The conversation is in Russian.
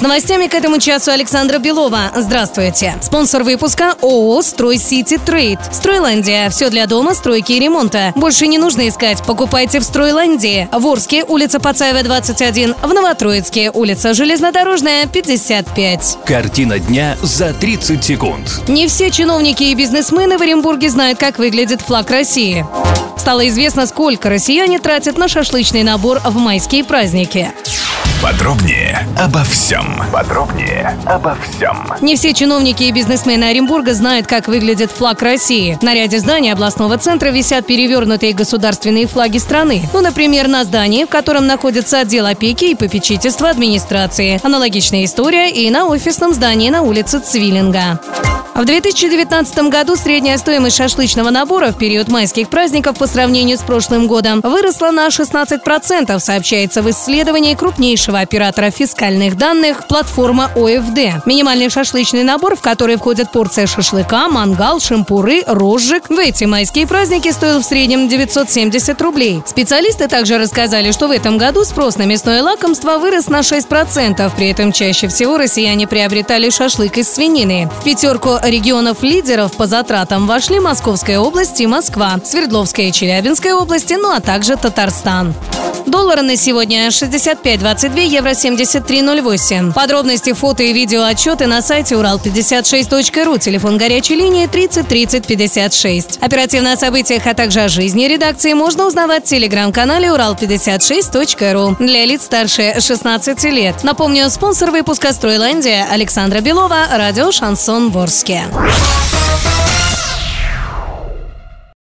С новостями к этому часу Александра Белова. Здравствуйте. Спонсор выпуска ООО «Строй Сити Трейд». Стройландия. Все для дома, стройки и ремонта. Больше не нужно искать. Покупайте в Стройландии. В Орске, улица Пацаева, 21. В Новотроицке, улица Железнодорожная, 55. Картина дня за 30 секунд. Не все чиновники и бизнесмены в Оренбурге знают, как выглядит флаг России. Стало известно, сколько россияне тратят на шашлычный набор в майские праздники. Подробнее обо всем. Подробнее обо всем. Не все чиновники и бизнесмены Оренбурга знают, как выглядит флаг России. На ряде зданий областного центра висят перевернутые государственные флаги страны. Ну, например, на здании, в котором находится отдел опеки и попечительства администрации. Аналогичная история и на офисном здании на улице Цвиллинга. В 2019 году средняя стоимость шашлычного набора в период майских праздников по сравнению с прошлым годом выросла на 16%, сообщается в исследовании крупнейшего оператора фискальных данных платформа ОФД. Минимальный шашлычный набор, в который входят порция шашлыка, мангал, шампуры, розжиг, в эти майские праздники стоил в среднем 970 рублей. Специалисты также рассказали, что в этом году спрос на мясное лакомство вырос на 6%. При этом чаще всего россияне приобретали шашлык из свинины. В пятерку регионов-лидеров по затратам вошли Московская область и Москва, Свердловская и Челябинская области, ну а также Татарстан. Доллары на сегодня 65.22, евро 73.08. Подробности, фото и видео отчеты на сайте урал56.ру, телефон горячей линии 30 30 56. Оперативно о событиях, а также о жизни редакции можно узнавать в телеграм-канале урал56.ру для лиц старше 16 лет. Напомню, спонсор выпуска «Стройландия» Александра Белова, радио «Шансон Ворске».